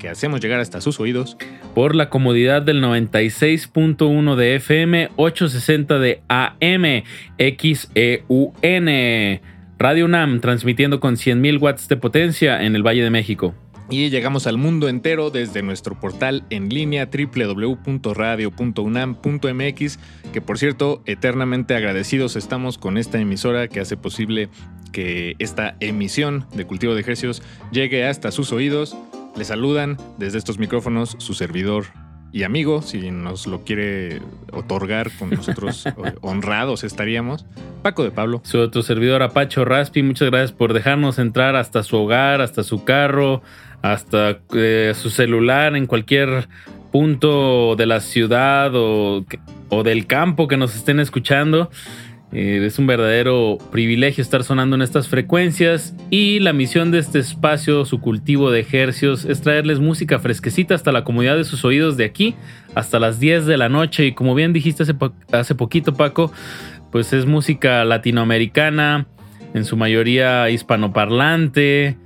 que hacemos llegar hasta sus oídos. Por la comodidad del 96.1 de FM, 860 de AM, XEUN. Radio UNAM transmitiendo con 100.000 watts de potencia en el Valle de México. Y llegamos al mundo entero desde nuestro portal en línea www.radio.unam.mx, que por cierto, eternamente agradecidos estamos con esta emisora que hace posible que esta emisión de Cultivo de Ejercicios llegue hasta sus oídos. Le saludan desde estos micrófonos su servidor y amigo, si nos lo quiere otorgar con nosotros honrados estaríamos. Paco de Pablo. Su otro servidor Apacho Raspi, muchas gracias por dejarnos entrar hasta su hogar, hasta su carro, hasta eh, su celular, en cualquier punto de la ciudad o, o del campo que nos estén escuchando. Eh, es un verdadero privilegio estar sonando en estas frecuencias y la misión de este espacio, su cultivo de ejercios, es traerles música fresquecita hasta la comodidad de sus oídos de aquí hasta las 10 de la noche. Y como bien dijiste hace, hace poquito Paco, pues es música latinoamericana, en su mayoría hispanoparlante.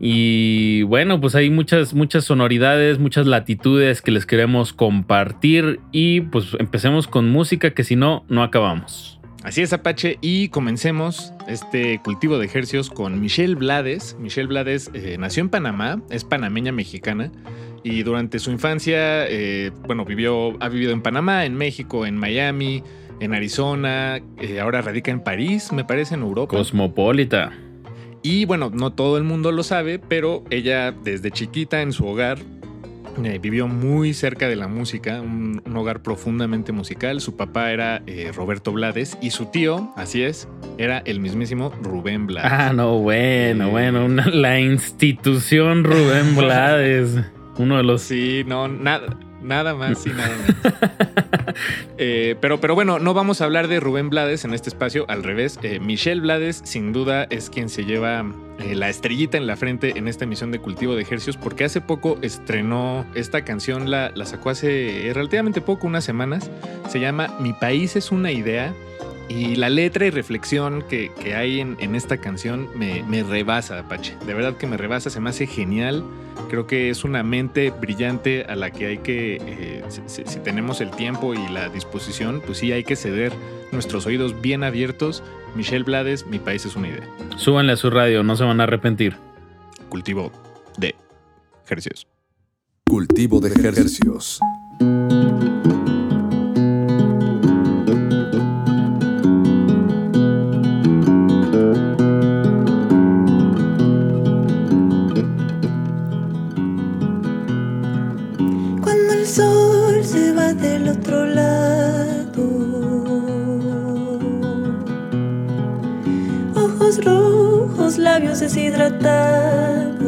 Y bueno, pues hay muchas, muchas sonoridades, muchas latitudes que les queremos compartir. Y pues empecemos con música que si no, no acabamos. Así es, Apache, y comencemos este cultivo de ejercicios con Michelle Blades. Michelle Blades eh, nació en Panamá, es panameña mexicana, y durante su infancia, eh, bueno, vivió, ha vivido en Panamá, en México, en Miami, en Arizona, eh, ahora radica en París, me parece, en Europa. Cosmopolita. Y bueno, no todo el mundo lo sabe, pero ella desde chiquita en su hogar eh, vivió muy cerca de la música, un, hogar profundamente musical. Su papá era eh, Roberto Blades y su tío, así es, era el mismísimo Rubén Blades. Ah, no, bueno, eh, bueno, la institución Rubén Blades. Uno de los. Sí, no, nada. Nada más y nada más. Eh, pero, pero bueno, no vamos a hablar de Rubén Blades en este espacio, al revés. Eh, Michelle Blades, sin duda, es quien se lleva eh, la estrellita en la frente en esta emisión de Cultivo de Ejercios, porque hace poco estrenó esta canción, la, la sacó hace relativamente poco, unas semanas. Se llama Mi país es una idea. Y la letra y reflexión que, hay en, esta canción me, rebasa, Apache. De verdad que me rebasa, se me hace genial. Creo que es una mente brillante a la que hay que, eh, si, tenemos el tiempo y la disposición, pues sí hay que ceder nuestros oídos bien abiertos. Michelle Blades, mi país es una idea. Súbanle a su radio, no se van a arrepentir. Cultivo de ejercicios. Cultivo de ejercicios. Deshidratados.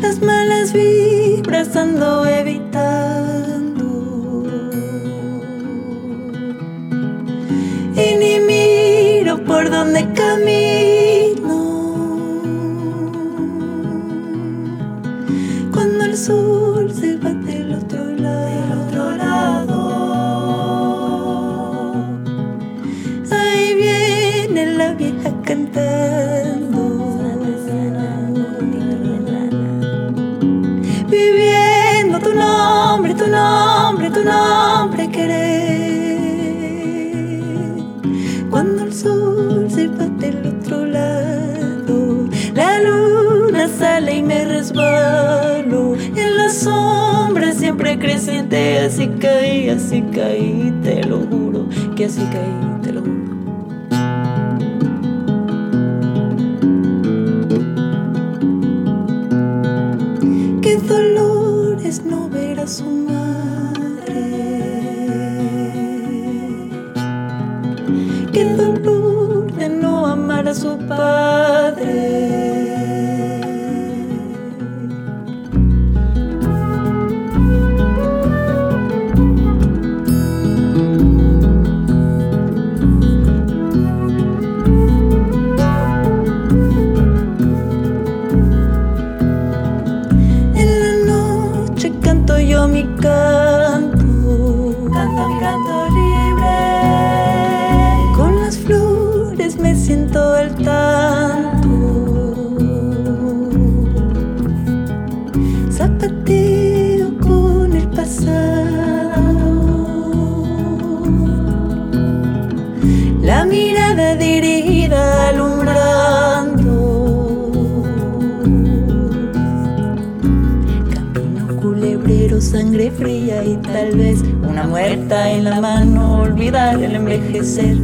Las malas vibras ando evitando. Y ni miro por donde camino. Creciente. Así caí, así caí, te lo juro, que así caí, te lo juro. Qué dolor es no ver a su madre. Qué dolor de no amar a su padre. Y tal vez una muerta en la mano, olvidar el envejecer.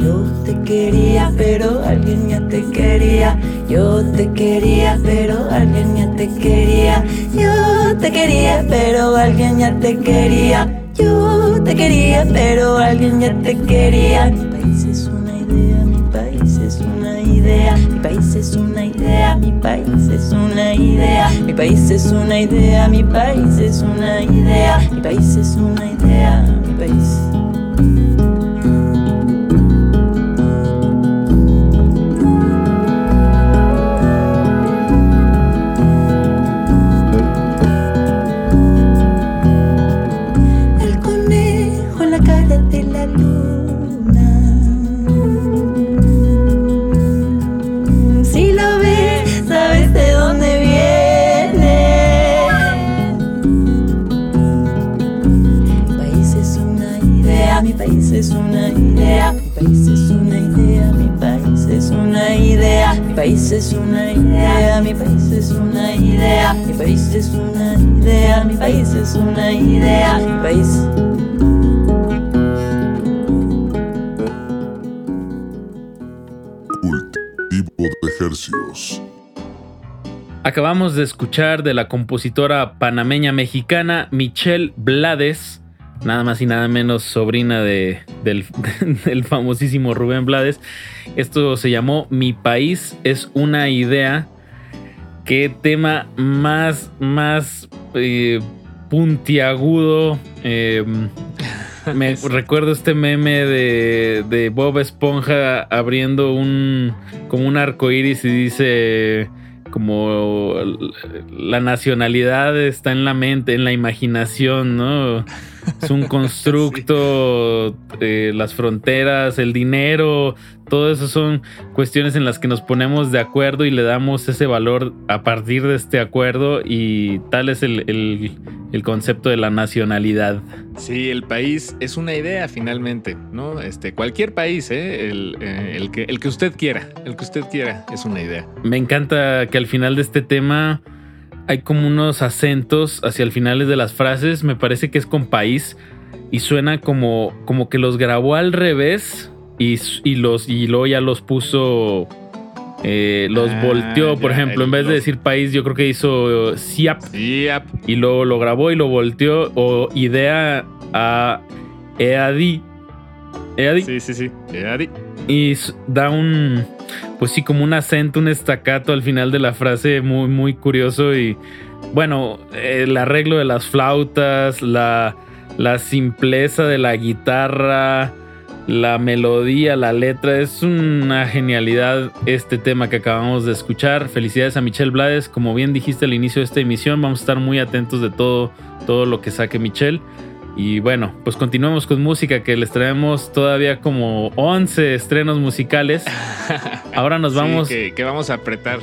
Yo te quería, pero alguien ya te quería. Yo te quería, pero alguien ya te quería. Yo te quería, pero alguien ya te quería. Yo te quería, pero alguien ya te quería. Mi país es una idea, mi país es una idea. Mi país es una idea, mi país es una idea. Mi país es una idea, mi país es una idea. País es una idea, país es una idea, mi país es una idea, mi país es una idea, mi país es una idea, mi país. Cultivo de ejercicios. Acabamos de escuchar de la compositora panameña mexicana Michelle Blades, nada más y nada menos sobrina de, del, del famosísimo Rubén Blades. Esto se llamó Mi país es una idea. Qué tema más, más eh, puntiagudo. eh, me recuerdo este meme de, de Bob Esponja abriendo un como un arco iris y dice como la nacionalidad está en la mente, en la imaginación, ¿no? Es un constructo, eh, las fronteras, el dinero, todo eso son cuestiones en las que nos ponemos de acuerdo y le damos ese valor a partir de este acuerdo y tal es el, el- el concepto de la nacionalidad. Sí, el país es una idea finalmente, ¿no? Este, cualquier país, ¿eh? El, eh, el que, el que usted quiera, el que usted quiera es una idea. Me encanta que al final de este tema hay como unos acentos hacia el final de las frases. Me parece que es con país y suena como, como que los grabó al revés y, y los, y luego ya los puso. eh, los Ah, volteó, por ya, ejemplo, en vez de decir país, yo creo que hizo eh, siap y luego lo grabó y lo volteó. O idea a Eadi. Eadi sí, sí, sí. Eh, Adi. y da un pues sí como un acento un estacato al final de la frase muy muy curioso y bueno el arreglo de las flautas la la simpleza de la guitarra la melodía la letra es una genialidad este tema que acabamos de escuchar felicidades a Michelle Blades como bien dijiste al inicio de esta emisión vamos a estar muy atentos de todo todo lo que saque Michelle y bueno, pues continuamos con música que les traemos todavía como 11 estrenos musicales. Ahora nos Sí, vamos, que, que vamos a apretar.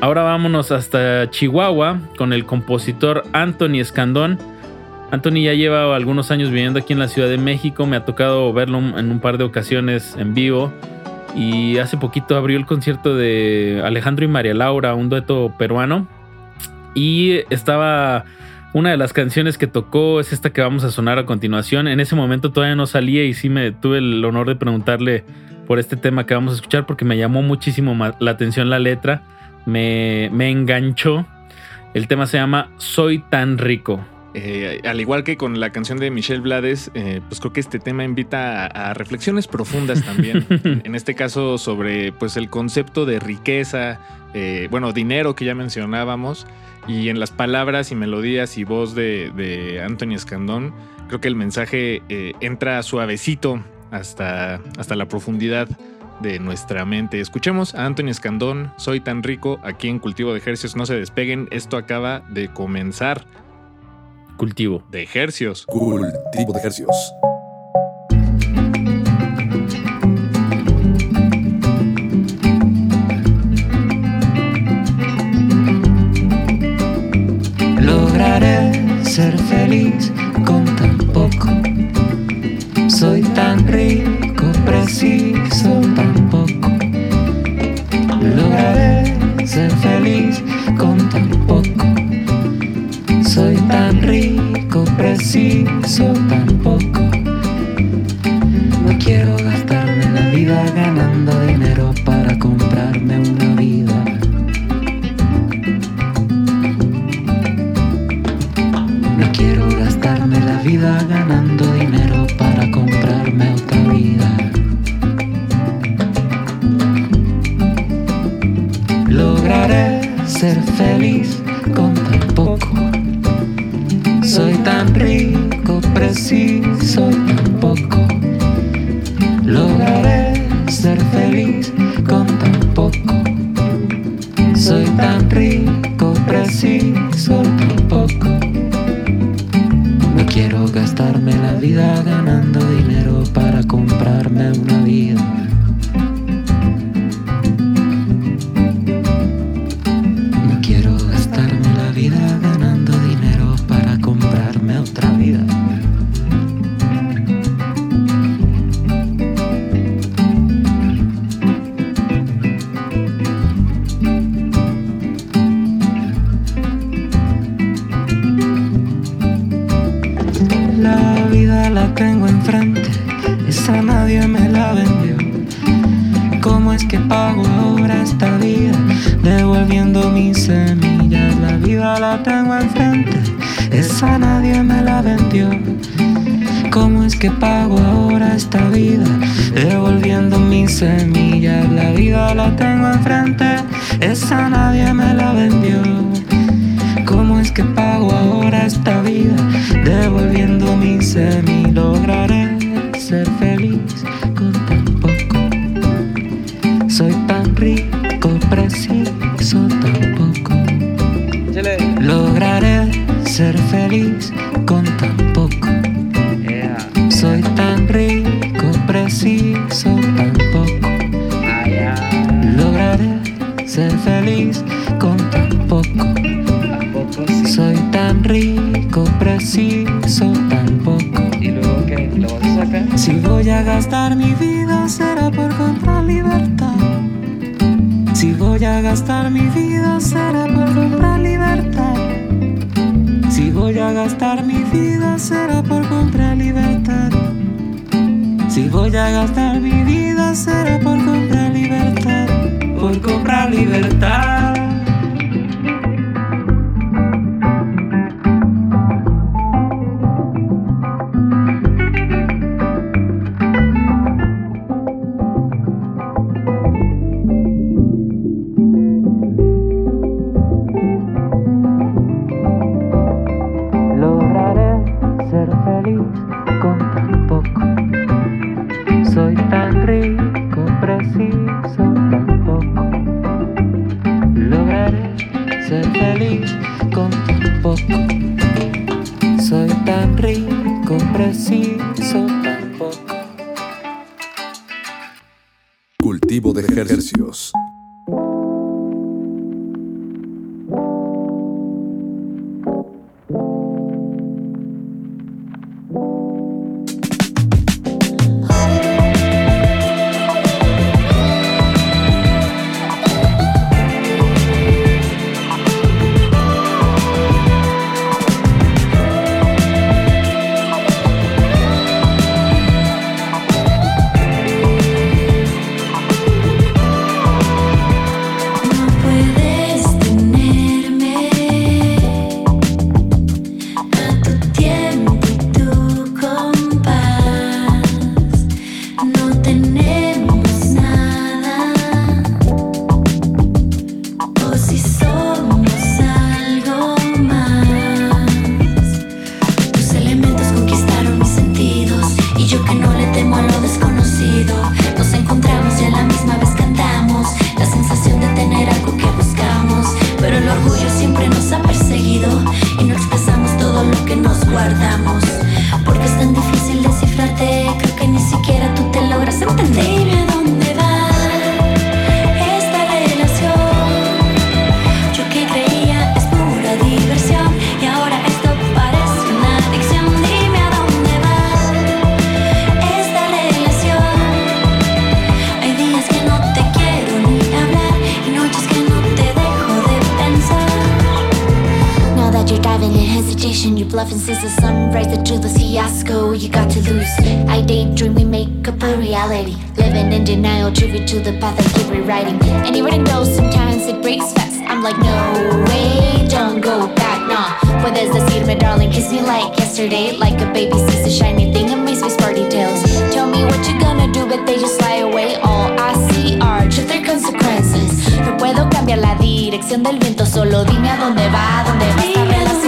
ahora vámonos hasta Chihuahua con el compositor Anthony Escandón. Anthony ya lleva algunos años viviendo aquí en la Ciudad de México, me ha tocado verlo en un par de ocasiones en vivo y hace poquito abrió el concierto de Alejandro y María Laura, un dueto peruano y estaba Una de las canciones que tocó es esta que vamos a sonar a continuación. En ese momento todavía no salía y sí me tuve el honor de preguntarle por este tema que vamos a escuchar porque me llamó muchísimo la atención la letra. Me, me enganchó. El tema se llama Soy tan rico. Eh, al igual que con la canción de Michelle Blades, eh, pues creo que este tema invita a, reflexiones profundas también. en este caso sobre pues el concepto de riqueza, eh, bueno, dinero que ya mencionábamos, y en las palabras y melodías y voz de, de Anthony Escandón, creo que el mensaje entra suavecito hasta, hasta la profundidad de nuestra mente. Escuchemos a Anthony Escandón, Soy tan rico, aquí en Cultivo de Ejercicios. No se despeguen, esto acaba de comenzar. Cultivo de Ejercios. Cultivo de Ejercios. Que pago ahora esta vida, devolviendo mis semillas. La vida la tengo enfrente, esa nadie me la vendió. ¿Cómo es que pago ahora esta vida, devolviendo mis semillas? Lograré ser feliz con tan poco. Soy tan rico, preciso tan poco. Lograré ser feliz a gastar mi vida será por comprar libertad. Si voy a gastar mi vida será por comprar libertad. Si voy a gastar mi vida será por comprar libertad. Si voy a gastar mi vida será por comprar libertad. Por comprar libertad. soy tan rico, preciso tampoco. Lograré ser feliz con tan poco. Soy tan rico, preciso tampoco. Cultivo de ejercicios. In you're bluffing since the sunrise. The truth is fiasco, you got to lose. I daydream, we make up a reality. Living in denial, tribute to the path I keep rewriting. And even though sometimes it breaks fast, I'm like, no way, don't go back, nah. Puedes decirme, darling, kiss me like yesterday. Like a baby sees a shiny thing, amaze with sparty tails. Tell me what you gonna do, but they just fly away. All I see are truth consequences. No puedo cambiar la dirección del viento, solo dime a dónde va, dónde va esta relación.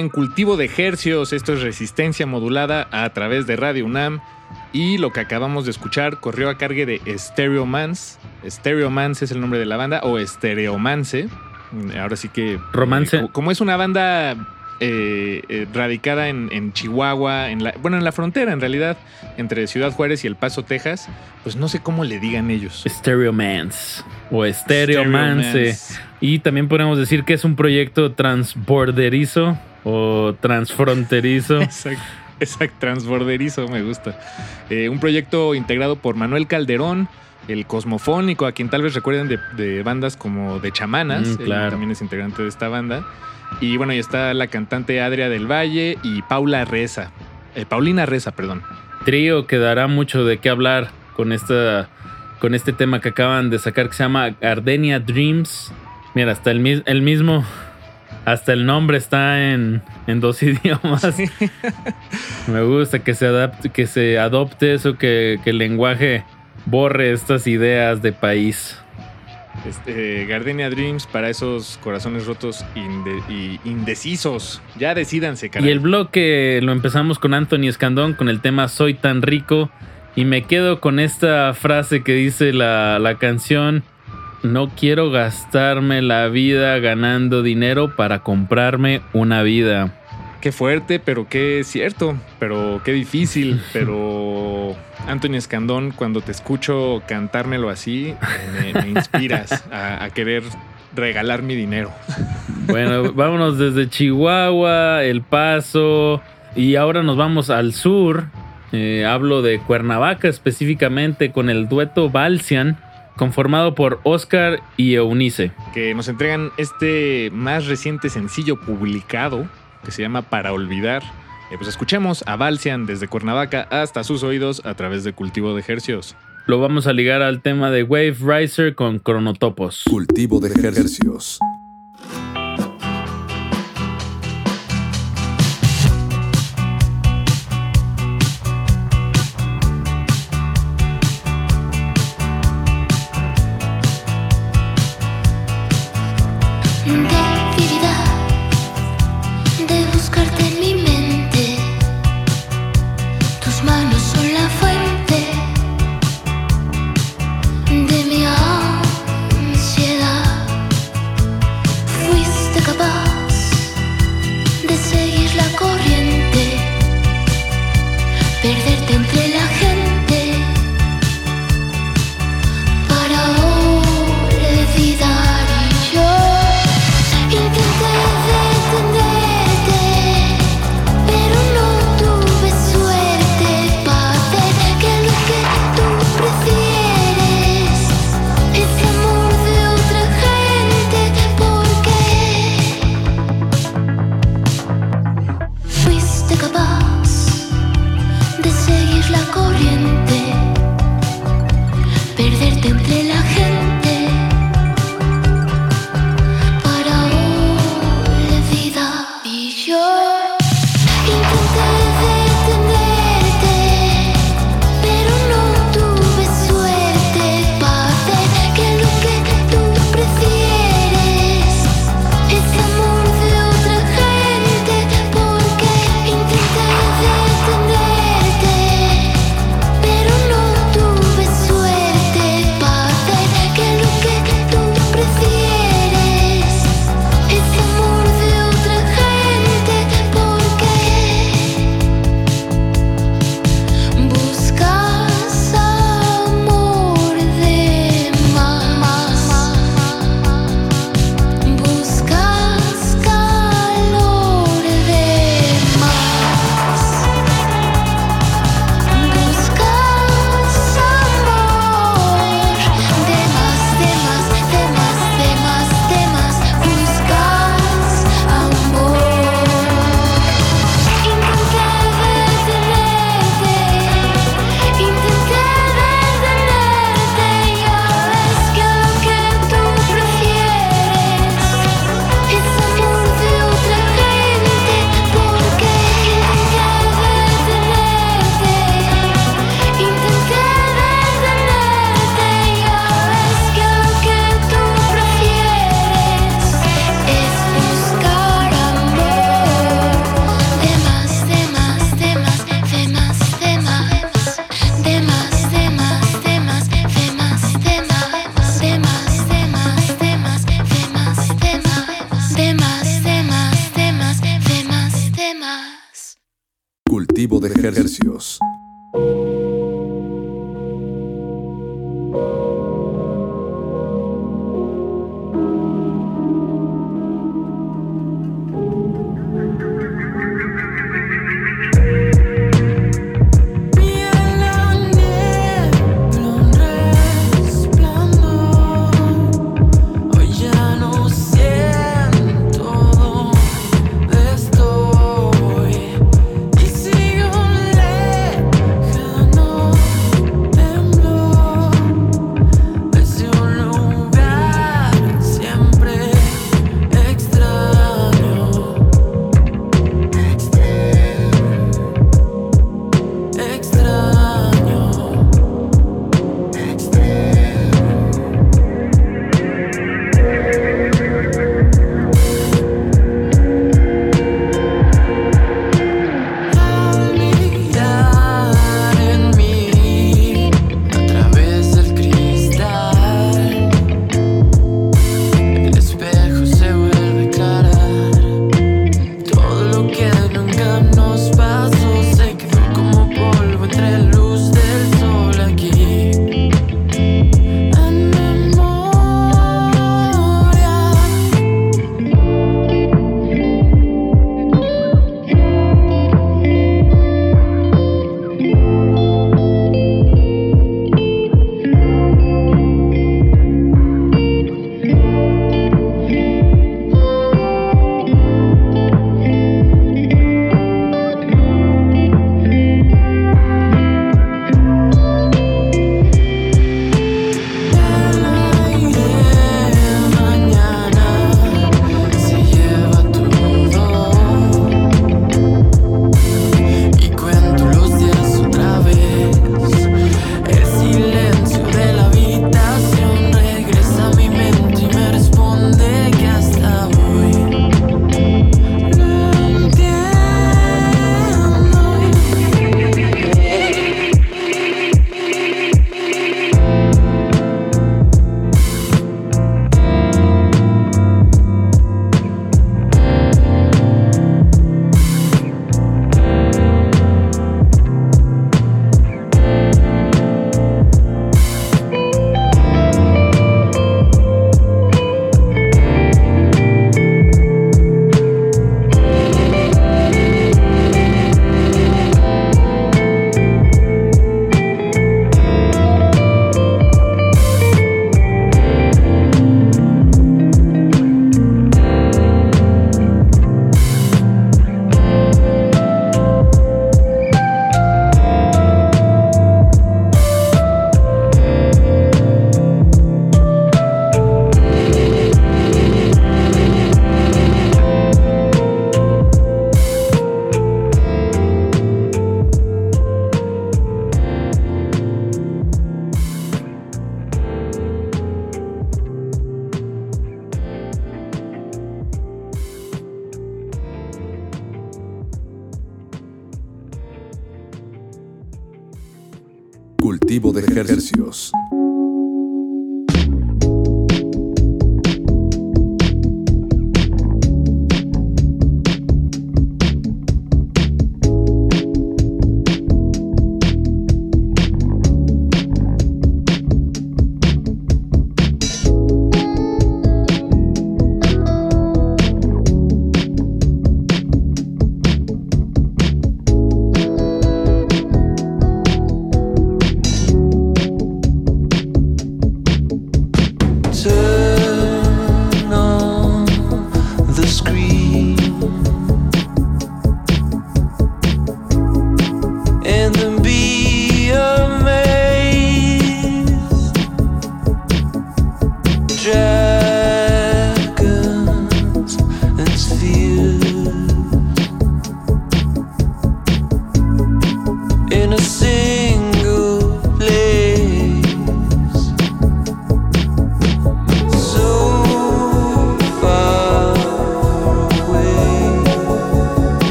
En cultivo de hercios, esto es resistencia modulada a través de Radio UNAM. Y lo que acabamos de escuchar corrió a cargue de Stereomance. Stereomance es el nombre de la banda, o Stereomance. Ahora sí que. Romance. eh, co- como es una banda eh, eh, radicada en, en Chihuahua, en la, bueno, en la frontera en realidad, entre Ciudad Juárez y El Paso, Texas, pues no sé cómo le digan ellos. Stereomance o Stereomance. Y también podemos decir que es un proyecto transborderizo o transfronterizo. Exacto, exacto, transborderizo, me gusta. Eh, un proyecto integrado por Manuel Calderón, el Cosmofónico, a quien tal vez recuerden de, de bandas como de Chamanas. Mm, él también es integrante de esta banda. Y bueno, y está la cantante Adria del Valle y Paula Reza. eh, Paulina Reza, perdón. Trío que dará mucho de qué hablar con esta con este tema que acaban de sacar que se llama Gardenia Dreams. Mira, hasta el mismo hasta el nombre está en, en dos idiomas. Me gusta que se adapte, que se adopte eso, que, que el lenguaje borre estas ideas de país. Este, Gardenia Dreams para esos corazones rotos inde- y indecisos. Ya decídanse, caray. Y el bloque lo empezamos con Anthony Escandón con el tema Soy tan rico. Y me quedo con esta frase que dice la, la canción. No quiero gastarme la vida ganando dinero para comprarme una vida. Qué fuerte, pero qué cierto, pero qué difícil, pero Anthony Escandón, cuando te escucho cantármelo así, me, me inspiras a, a querer regalar mi dinero. Bueno, vámonos desde Chihuahua, El Paso y ahora nos vamos al sur. Eh, hablo de Cuernavaca específicamente con el dueto Balsian conformado por Oscar y Eunice. Que nos entregan este más reciente sencillo publicado que se llama Para Olvidar. Eh, pues escuchemos a Balsian desde Cuernavaca hasta sus oídos a través de Cultivo de Hercios. Lo vamos a ligar al tema de Wave Riser con Cronotopos. Cultivo de ejercicios.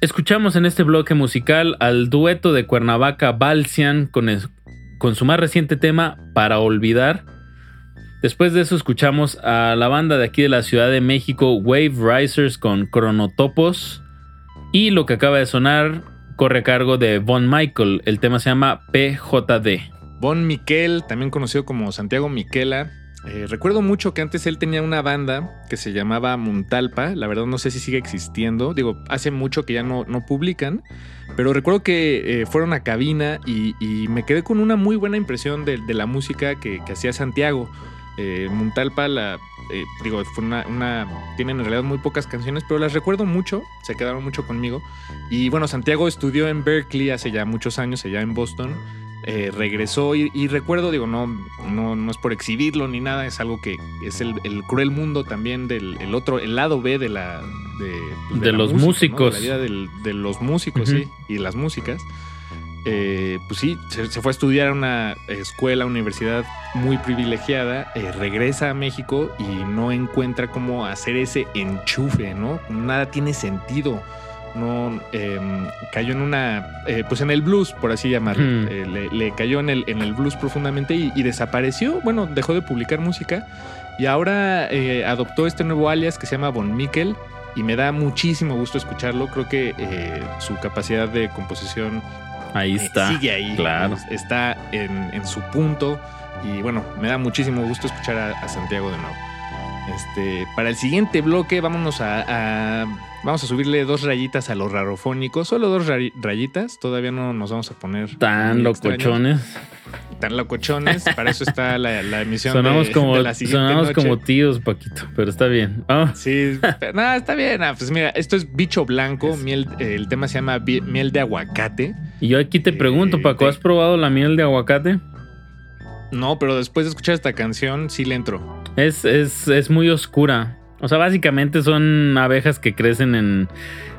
Escuchamos en este bloque musical al dueto de Cuernavaca Balsian con, es- con su más reciente tema Para Olvidar. Después de eso escuchamos a la banda de aquí de la Ciudad de México Wave Risers con Cronotopos. Y lo que acaba de sonar corre a cargo de Von Michael. El tema se llama PJD. Bon Miquel, también conocido como Santiago Miquela. Eh, recuerdo mucho que antes él tenía una banda que se llamaba Muntalpa. La verdad no sé si sigue existiendo. Digo, hace mucho que ya no, no publican. Pero recuerdo que eh, fueron a cabina y, me quedé con una muy buena impresión de, la música que, hacía Santiago. Eh, Muntalpa, la, eh, digo, Tienen en realidad muy pocas canciones, pero las recuerdo mucho. Se quedaron mucho conmigo. Y bueno, Santiago estudió en Berkeley hace ya muchos años, allá en Boston. Eh, regresó y, y recuerdo, digo, no, no, no es por exhibirlo ni nada, es algo que es el, el cruel mundo también del el otro, el lado B de la... De, pues, De la los música, ¿no? músicos. De la vida del- de los músicos, sí, y las músicas. Eh, pues sí, se, se fue a estudiar a una escuela, universidad muy privilegiada, eh, regresa a México y no encuentra cómo hacer ese enchufe, ¿no? Nada tiene sentido. No eh, cayó en una, eh, pues en el blues, por así llamarlo. Hmm. Eh, le, le cayó en el, en el blues profundamente y, y desapareció. Bueno, dejó de publicar música y ahora eh, adoptó este nuevo alias que se llama Von Mikkel y me da muchísimo gusto escucharlo. Creo que su capacidad de composición Ahí está. sigue ahí. claro. Es- Está en, en su punto. Y bueno, me da muchísimo gusto escuchar a, a Santiago de nuevo. Este, para el siguiente bloque, vámonos a, a- Vamos a subirle dos rayitas a los rarofónicos. Solo dos rayitas. Todavía no nos vamos a poner Tan extraños, locochones. Tan locochones. Para eso está la, la emisión Sonamos de, como, de la sonamos noche. como tíos, Paquito, pero está bien. Ah, Sí, nada, está bien. Ah, pues mira, esto es bicho blanco. Es- Miel, eh, el tema se llama miel de aguacate. y yo aquí te pregunto, Eh, Paco, te- ¿has probado la miel de aguacate? No, pero después de escuchar esta canción, sí le entro. Es, es, es muy oscura. O sea, básicamente son abejas que crecen en.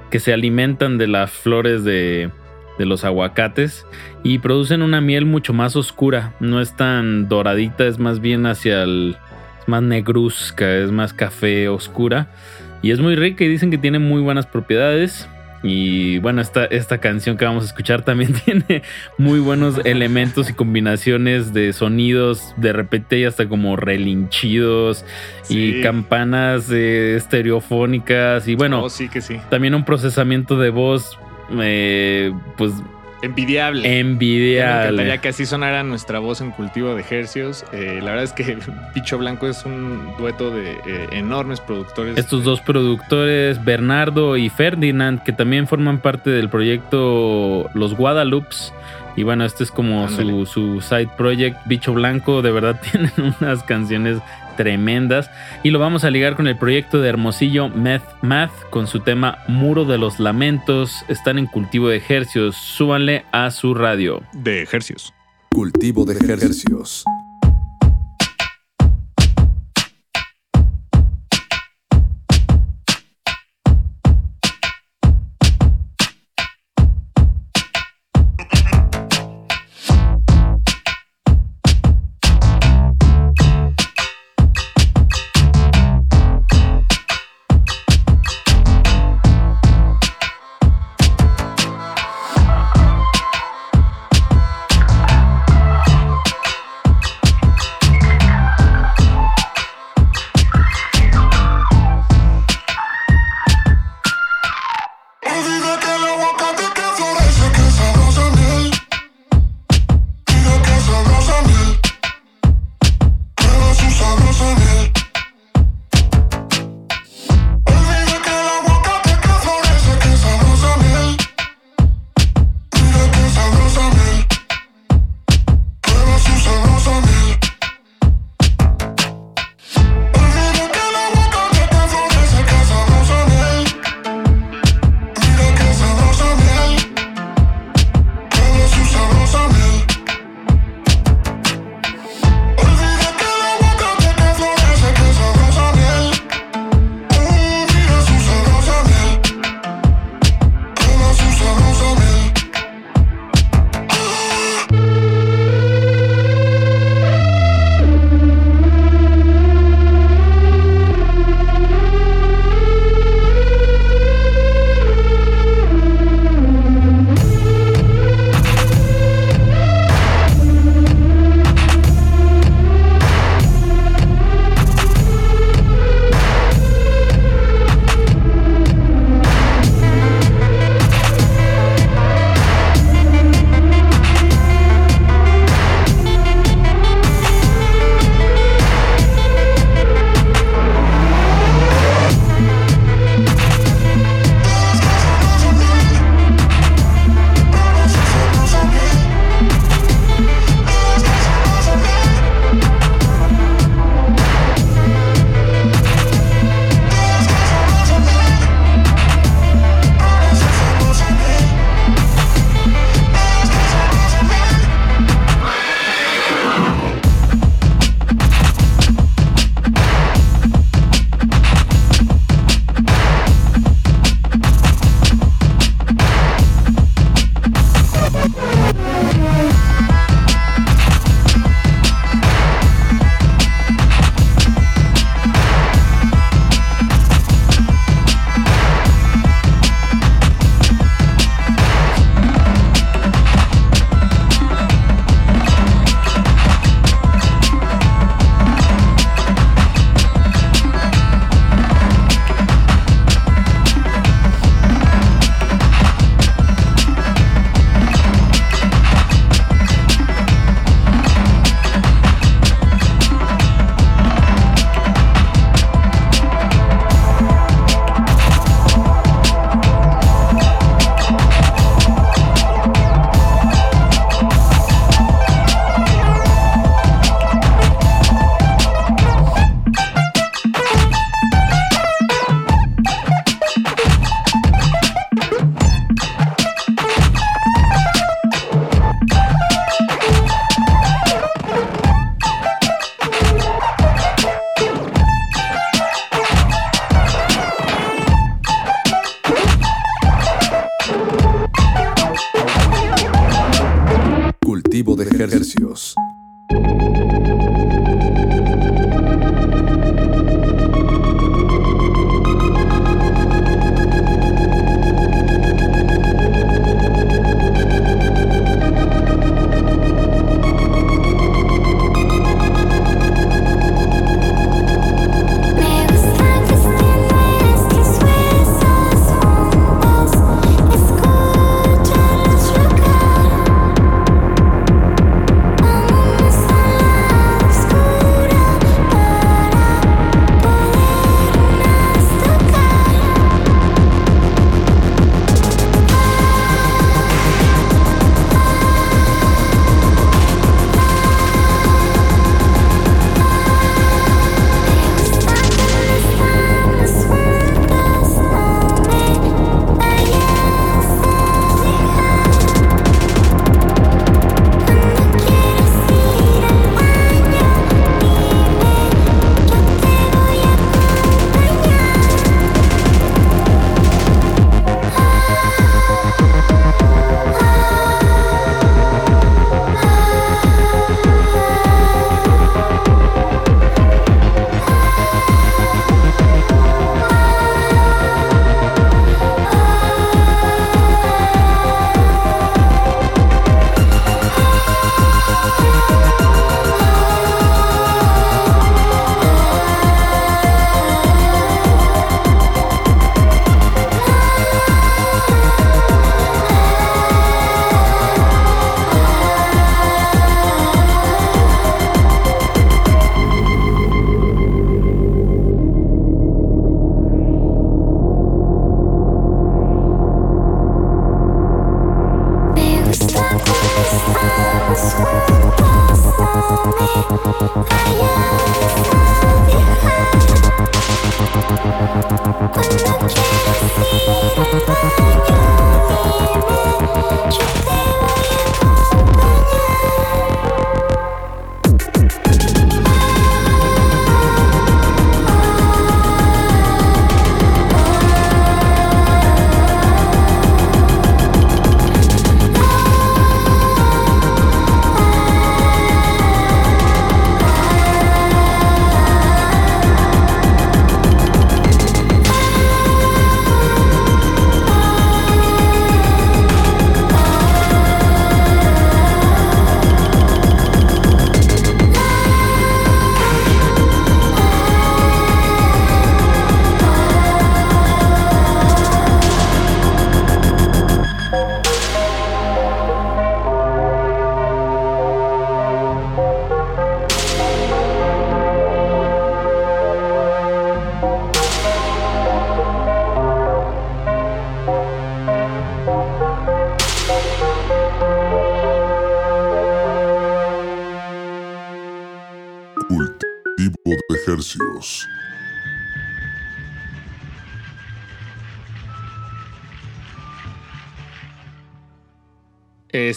que se alimentan de las flores de, de los aguacates y producen una miel mucho más oscura. No es tan doradita, es más bien hacia el. es más negruzca, es más café oscura. Y es muy rica y dicen que tiene muy buenas propiedades. Y bueno, esta, esta canción que vamos a escuchar también tiene muy buenos elementos y combinaciones de sonidos. De repente hay hasta como relinchidos y campanas eh, estereofónicas. Y bueno, Oh, sí que sí. también un procesamiento de voz, eh, pues Envidiable. Ya Me envidiable. encantaría que así sonara nuestra voz en cultivo de hercios. Eh, la verdad es que Picho Blanco es un dueto de eh, enormes productores. Estos dos productores, Bernardo y Ferdinand, que también forman parte del proyecto Los Guadalupes. Y bueno, este es como su, su side project. Bicho Blanco, de verdad tienen unas canciones tremendas. Y lo vamos a ligar con el proyecto de Hermosillo Math Math con su tema Muro de los Lamentos. Están en cultivo de ejercios. Súbanle a su radio. de hercios. Cultivo de ejercicios.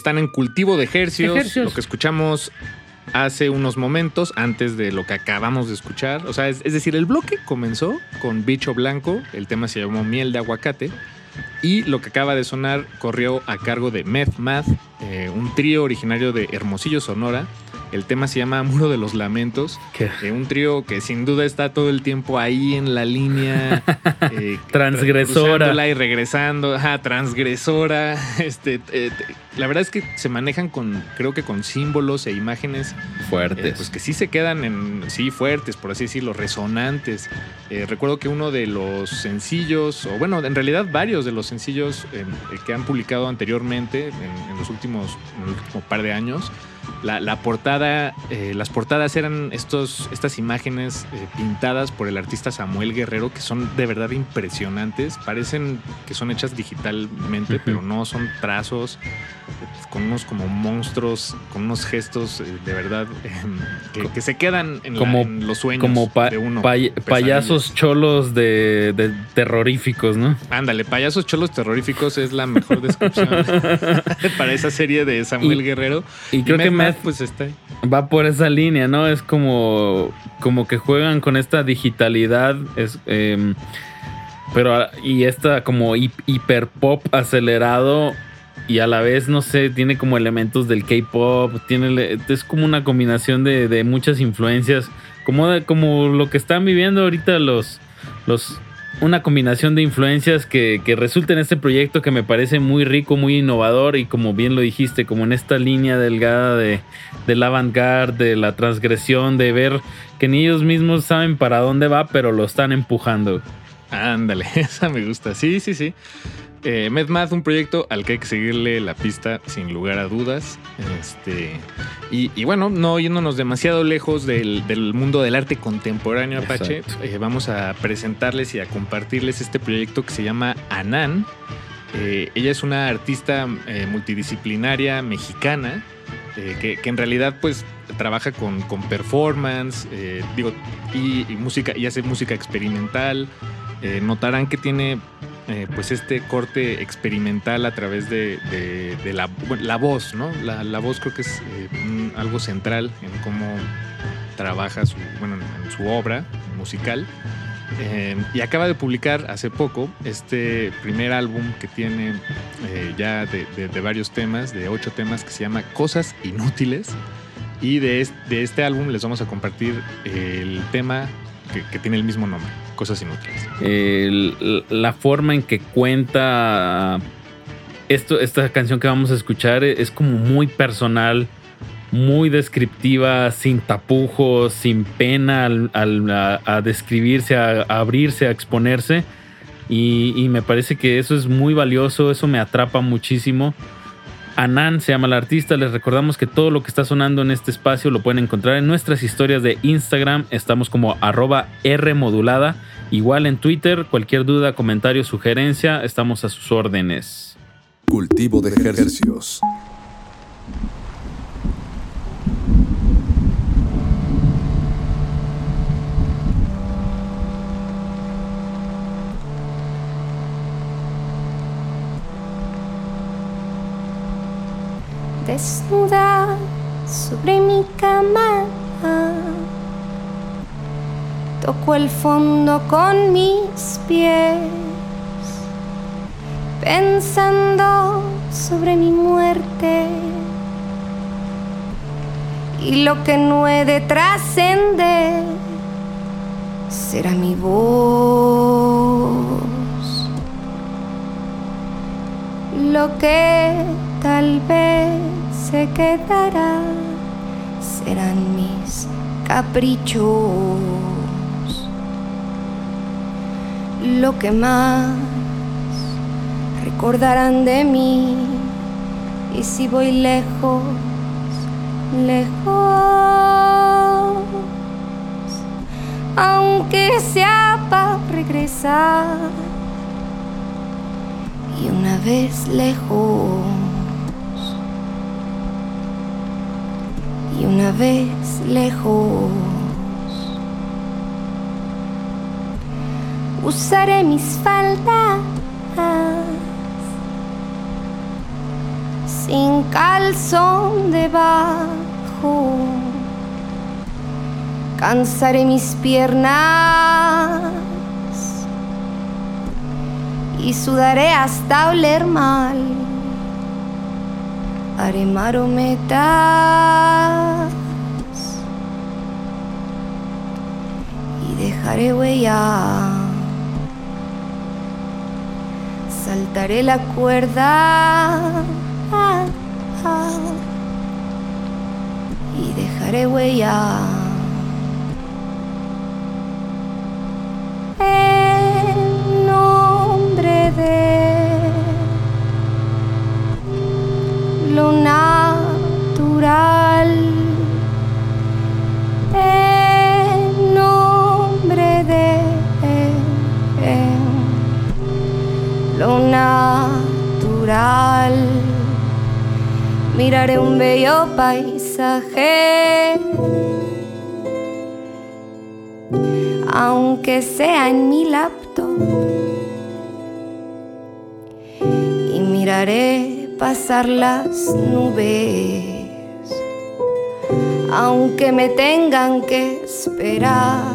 Están en cultivo de ejercios, Ejercios. Lo que escuchamos hace unos momentos antes de lo que acabamos de escuchar. O sea, es, es decir, el bloque comenzó con Bicho Blanco. El tema se llamó Miel de Aguacate. Y lo que acaba de sonar corrió a cargo de Meth Math, eh, un trío originario de Hermosillo, Sonora. El tema se llama Muro de los Lamentos. ¿Qué? Eh, un trío que sin duda está todo el tiempo ahí en la línea. eh, Transgresora. y regresando. Ajá, transgresora. Este, eh, la verdad es que se manejan con, creo que con símbolos e imágenes eh, Fuertes. pues que sí se quedan en, sí, fuertes, por así decirlo, resonantes. Eh, recuerdo que uno de los sencillos, o bueno, en realidad varios de los sencillos eh, que han publicado anteriormente, en, en los últimos, en el último par de años, la, la portada, eh, las portadas eran estos, estas imágenes eh, pintadas por el artista Samuel Guerrero que son de verdad impresionantes. Parecen que son hechas digitalmente, pero no son trazos con unos como monstruos, con unos gestos eh, de verdad eh, que, que se quedan en, la- Como- en los sueños Como pa- de uno. pay- payasos cholos de, de terroríficos, ¿no? Ándale, payasos cholos terroríficos es la mejor descripción para esa serie de Samuel Y- Guerrero. Y creo que Meth pues está ahí. va por esa línea, ¿no? Es como, como que juegan con esta digitalidad, es, em, pero y esta como hi- hiper pop acelerado y a la vez, no sé, tiene como elementos del K-pop, tiene, es como una combinación de, de muchas influencias, como, de- como lo que están viviendo ahorita los, los, una combinación de influencias que, que resulta en este proyecto que me parece muy rico, muy innovador y como bien lo dijiste, como en esta línea delgada de, del avant-garde, de la transgresión, de ver que ni ellos mismos saben para dónde va, pero lo están empujando. Ándale, esa me gusta. Sí, sí, sí. Eh, MedMath, un proyecto al que hay que seguirle la pista sin lugar a dudas. Este, y, y bueno, no yéndonos demasiado lejos del, del mundo del arte contemporáneo Apache, eh, vamos a presentarles y a compartirles este proyecto que se llama Anan. Eh, ella es una artista eh, multidisciplinaria mexicana que, que en realidad pues trabaja con, con performance, eh, digo, y, y música, y hace música experimental. Eh, notarán que tiene eh, pues este corte experimental a través de, la, la voz, ¿no? La, la voz creo que es eh, algo central en cómo trabaja su, bueno, en, en su obra musical. Eh, y acaba de publicar hace poco este primer álbum que tiene ya de, varios temas, de ocho temas, que se llama Cosas Inútiles. Y de, es- de este álbum les vamos a compartir el tema que tiene el mismo nombre, Cosas Inútiles. La forma en que cuenta esto, esta canción que vamos a escuchar es como muy personal, muy descriptiva, sin tapujos, sin pena al, a, describirse, a, a abrirse, a exponerse. Y, y me parece que eso es muy valioso, eso me atrapa muchísimo. Anan se llama la artista. Les recordamos que todo lo que está sonando en este espacio lo pueden encontrar en nuestras historias de Instagram. Estamos como arroba R modulada. Igual en Twitter, cualquier duda, comentario, sugerencia, estamos a sus órdenes. Cultivo de ejercicios. Desnuda sobre mi cama. Toco el fondo con mis pies, pensando sobre mi muerte y lo que no he de trascender será mi voz. Lo que tal vez se quedará serán mis caprichos. Lo que más recordarán de mí y si voy lejos, lejos, aunque sea para regresar y una vez lejos y una vez lejos usaré mis faldas sin calzón debajo cansaré mis piernas y sudaré hasta oler mal. Haré marometas y dejaré huella. Saltaré la cuerda y dejaré huella. Paisaje. Aunque sea en mi laptop. Y miraré pasar las nubes. Aunque me tengan que esperar.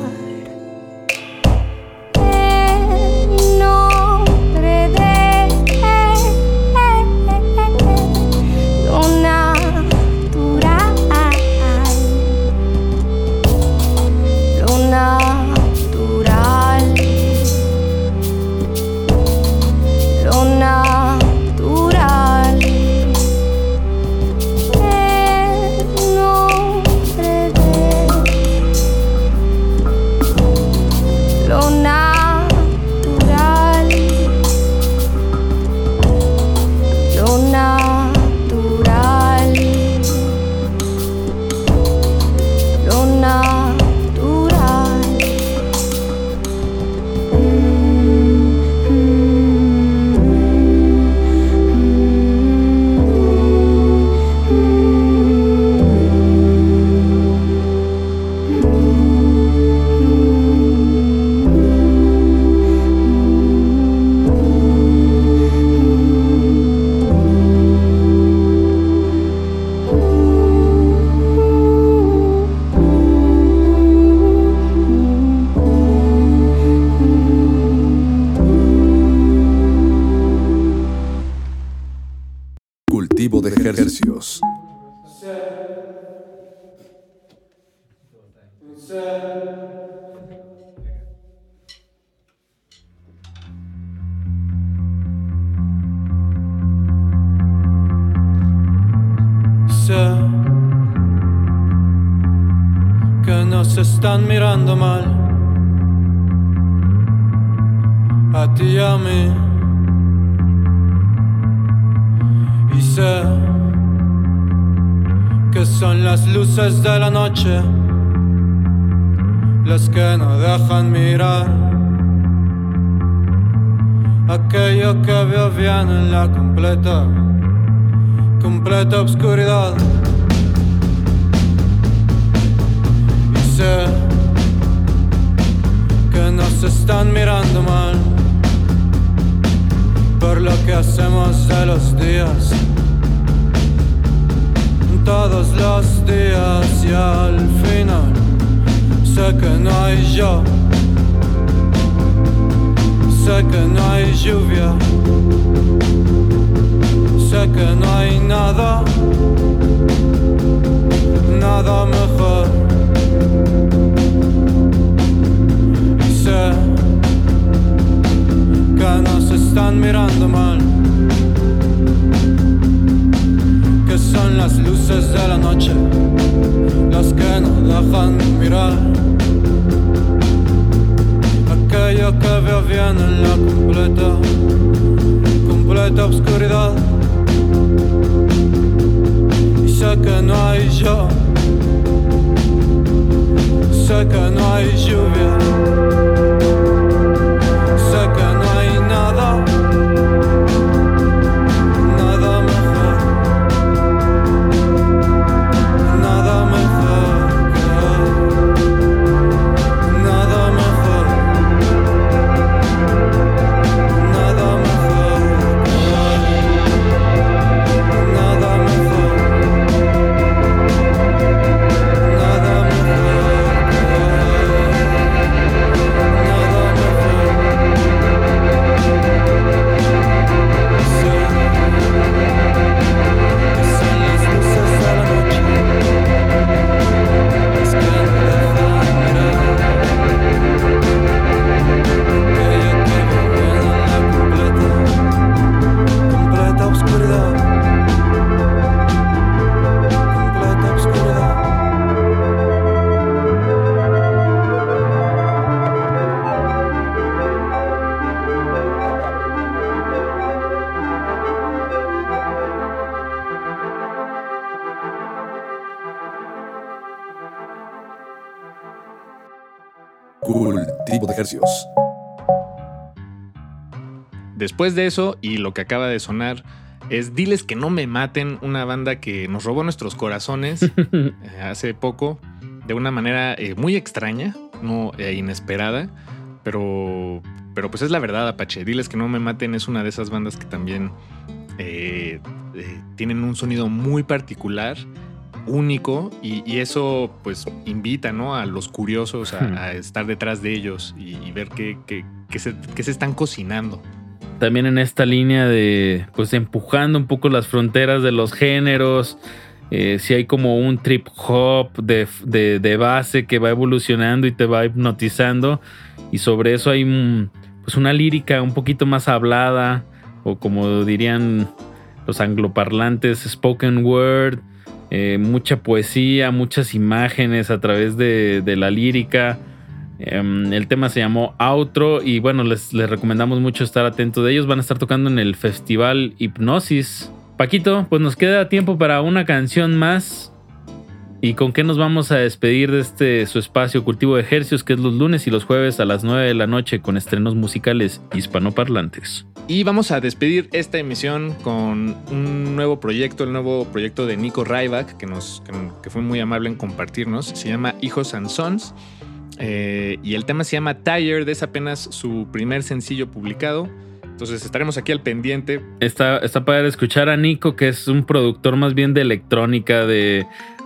Sé que nos están mirando mal a ti y a mí. Y sé que son las luces de la noche las que no dejan mirar aquello que veo bien en la completa, completa oscuridad. Y sé que nos están mirando mal por lo que hacemos de los días. Todos los días y al final sé que no hay yo, sé que no hay lluvia, que no hay nada, nada mejor. Y sé que nos están mirando mal, que son las luces de la noche las que no dejan mirar aquello que veo bien en la completa, completa oscuridad. Y sé que no hay yo, sé que no hay lluvia, Después de eso, y lo que acaba de sonar, es Diles que no me maten, una banda que nos robó nuestros corazones eh, hace poco, de una manera eh, muy extraña, no eh, inesperada, pero, pero pues es la verdad, Apache. Diles que no me maten es una de esas bandas que también eh, eh, tienen un sonido muy particular, único, y, y eso pues invita ¿no? a los curiosos a, a estar detrás de ellos y, y ver qué, qué- qué se, qué se están cocinando. También en esta línea de, pues, empujando un poco las fronteras de los géneros. Eh, si hay como un trip hop de, de- de base que va evolucionando y te va hipnotizando. Y sobre eso hay mm, pues una lírica un poquito más hablada. O como dirían los angloparlantes, spoken word. Eh, mucha poesía, muchas imágenes a través de, la lírica. Em, el tema se llamó Outro y bueno, les, les recomendamos mucho estar atentos de ellos. Van a estar tocando en el festival Hipnosis. Paquito, pues nos queda tiempo para una canción más. ¿Y con qué nos vamos a despedir de este su espacio Cultivo de Ejercicios, que es los lunes y los jueves a las 9 de la noche con estrenos musicales hispanoparlantes? Y vamos a despedir esta emisión con un nuevo proyecto, el nuevo proyecto de Nico Ryback, que, nos, que, que fue muy amable en compartirnos. Se llama Hijos and Sons. eh, y el tema se llama Tired, es apenas su primer sencillo publicado. Entonces estaremos aquí al pendiente. Está, está padre escuchar a Nico, que es un productor más bien de electrónica, de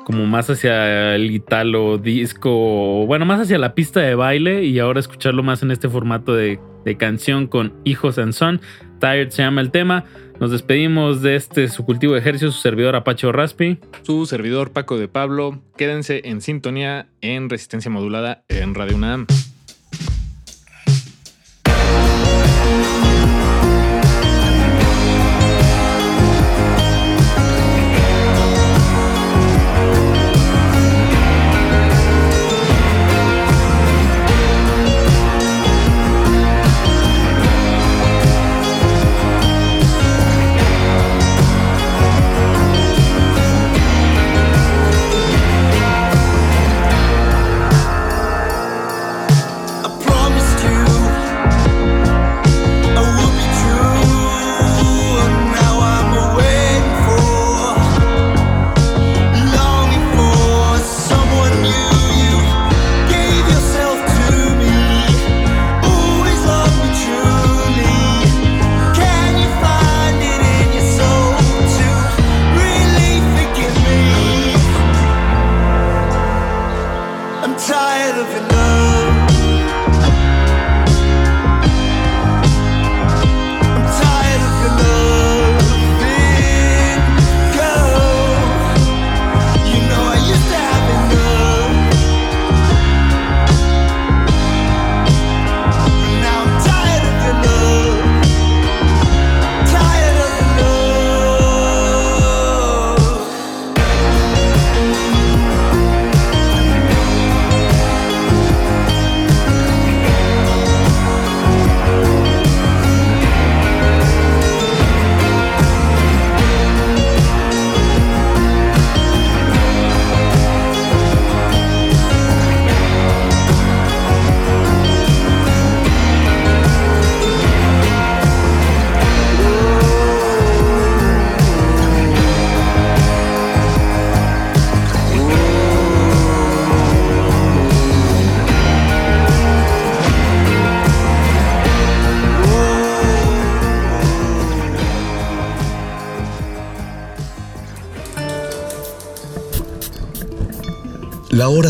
como más hacia el italo disco, bueno, más hacia la pista de baile, y ahora escucharlo más en este formato de, de canción con Hijos and Son. Tired se llama el tema. Nos despedimos de este su cultivo de ejercicios, su servidor Apache Raspi. Su servidor Paco de Pablo. Quédense en sintonía en resistencia modulada en Radio UNAM.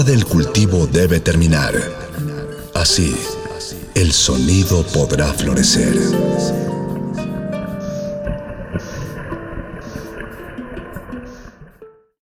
Del cultivo debe terminar. Así, el sonido podrá florecer.